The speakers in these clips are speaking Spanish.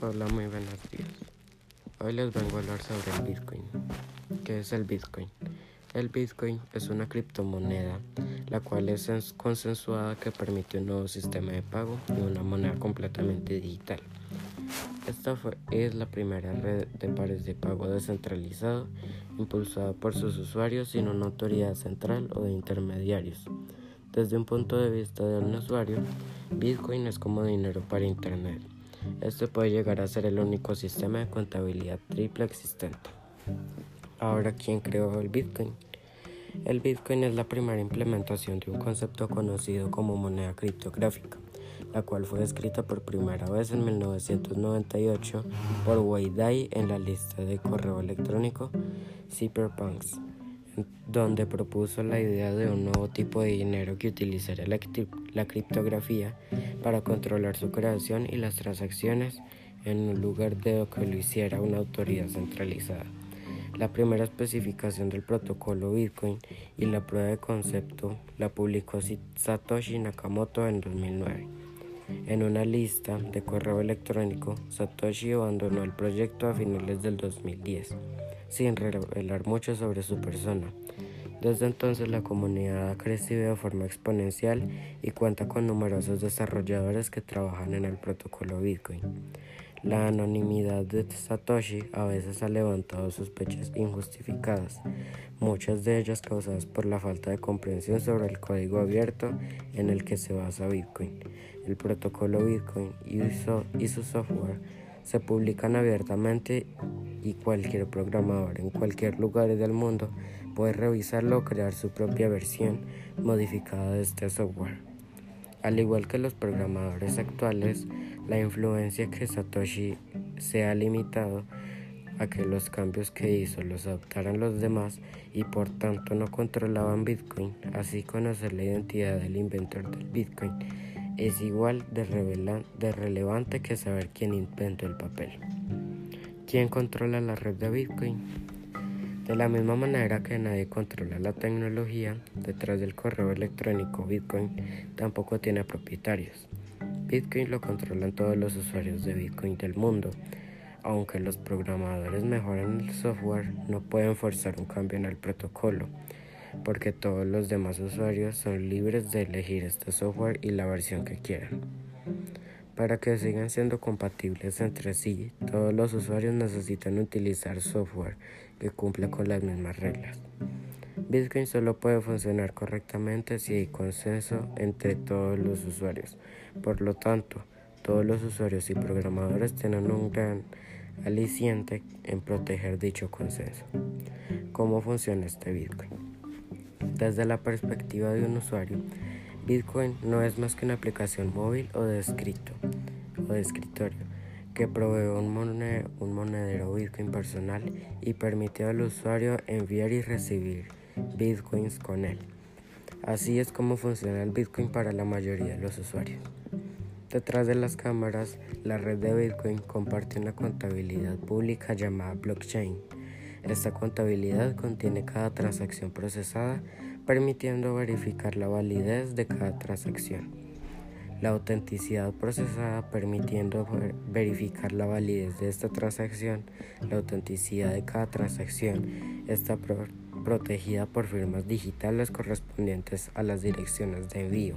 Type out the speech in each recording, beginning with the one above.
Hola, muy buenos días. Hoy les vengo a hablar sobre el Bitcoin. ¿Qué es el Bitcoin? El Bitcoin es una criptomoneda, la cual es consensuada que permite un nuevo sistema de pago y una moneda completamente digital. Esta fue, es la primera red de pares de pago descentralizado impulsada por sus usuarios sin una autoridad central o de intermediarios. Desde un punto de vista del usuario, Bitcoin es como dinero para Internet este puede llegar a ser el único sistema de contabilidad triple existente. Ahora, ¿quién creó el Bitcoin? El Bitcoin es la primera implementación de un concepto conocido como moneda criptográfica, la cual fue escrita por primera vez en 1998 por Wei Dai en la lista de correo electrónico Cyberpunks donde propuso la idea de un nuevo tipo de dinero que utilizaría la, criptografía para controlar su creación y las transacciones en lugar de que lo hiciera una autoridad centralizada. La primera especificación del protocolo Bitcoin y la prueba de concepto la publicó Satoshi Nakamoto en 2009. En una lista de correo electrónico, Satoshi abandonó el proyecto a finales del 2010 sin revelar mucho sobre su persona. Desde entonces la comunidad ha crecido de forma exponencial y cuenta con numerosos desarrolladores que trabajan en el protocolo Bitcoin. La anonimidad de Satoshi a veces ha levantado sospechas injustificadas, muchas de ellas causadas por la falta de comprensión sobre el código abierto en el que se basa Bitcoin. El protocolo Bitcoin y su software se publican abiertamente y cualquier programador en cualquier lugar del mundo puede revisarlo o crear su propia versión modificada de este software. Al igual que los programadores actuales, la influencia que Satoshi se ha limitado a que los cambios que hizo los adoptaran los demás y por tanto no controlaban Bitcoin, así conocer la identidad del inventor del Bitcoin es igual de, de relevante que saber quién inventó el papel. ¿Quién controla la red de Bitcoin? De la misma manera que nadie controla la tecnología, detrás del correo electrónico Bitcoin tampoco tiene propietarios. Bitcoin lo controlan todos los usuarios de Bitcoin del mundo. Aunque los programadores mejoran el software, no pueden forzar un cambio en el protocolo, porque todos los demás usuarios son libres de elegir este software y la versión que quieran. Para que sigan siendo compatibles entre sí, todos los usuarios necesitan utilizar software que cumpla con las mismas reglas. Bitcoin solo puede funcionar correctamente si hay consenso entre todos los usuarios. Por lo tanto, todos los usuarios y programadores tienen un gran aliciente en proteger dicho consenso. ¿Cómo funciona este Bitcoin? Desde la perspectiva de un usuario, Bitcoin no es más que una aplicación móvil o de escrito o de escritorio que provee un, un monedero Bitcoin personal y permite al usuario enviar y recibir Bitcoins con él. Así es como funciona el Bitcoin para la mayoría de los usuarios. Detrás de las cámaras, la red de Bitcoin comparte una contabilidad pública llamada blockchain. Esta contabilidad contiene cada transacción procesada permitiendo verificar la validez de cada transacción. La autenticidad procesada permitiendo verificar la validez de esta transacción. La autenticidad de cada transacción está protegida por firmas digitales correspondientes a las direcciones de envío,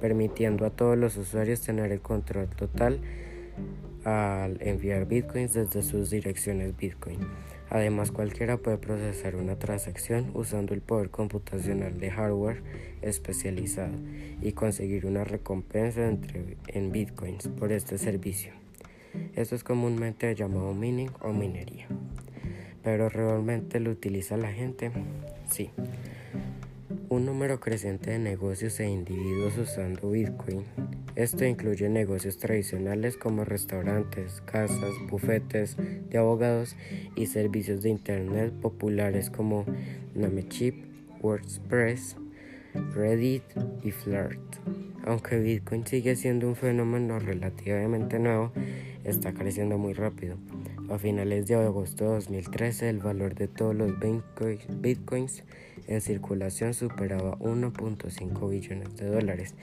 permitiendo a todos los usuarios tener el control total al enviar bitcoins desde sus direcciones bitcoin. Además, cualquiera puede procesar una transacción usando el poder computacional de hardware especializado y conseguir una recompensa en bitcoins por este servicio. Esto es comúnmente llamado mining o minería. ¿Pero realmente lo utiliza la gente? Sí. Un número creciente de negocios e individuos usando Bitcoin esto incluye negocios tradicionales como restaurantes, casas, bufetes de abogados y servicios de Internet populares como Namecheap, WordPress, Reddit y Flirt. Aunque Bitcoin sigue siendo un fenómeno relativamente nuevo, está creciendo muy rápido. A finales de agosto de 2013, el valor de todos los bitcoins en circulación superaba 1.5 billones de dólares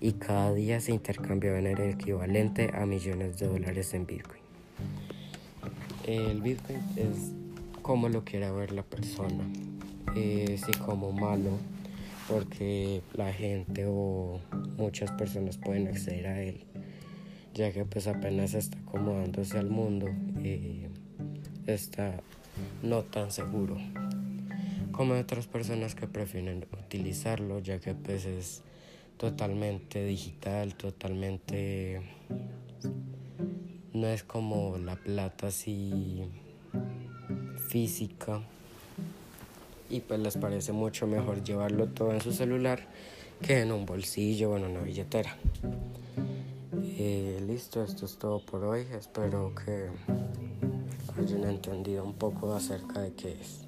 y cada día se intercambiaban el equivalente a millones de dólares en Bitcoin. El Bitcoin es como lo quiera ver la persona, eh, sí como malo, porque la gente o muchas personas pueden acceder a él, ya que pues apenas está acomodándose al mundo, y está no tan seguro como otras personas que prefieren utilizarlo, ya que pues es totalmente digital, totalmente no es como la plata así física y pues les parece mucho mejor llevarlo todo en su celular que en un bolsillo o en una billetera. Eh, listo, esto es todo por hoy. Espero que hayan entendido un poco acerca de qué es.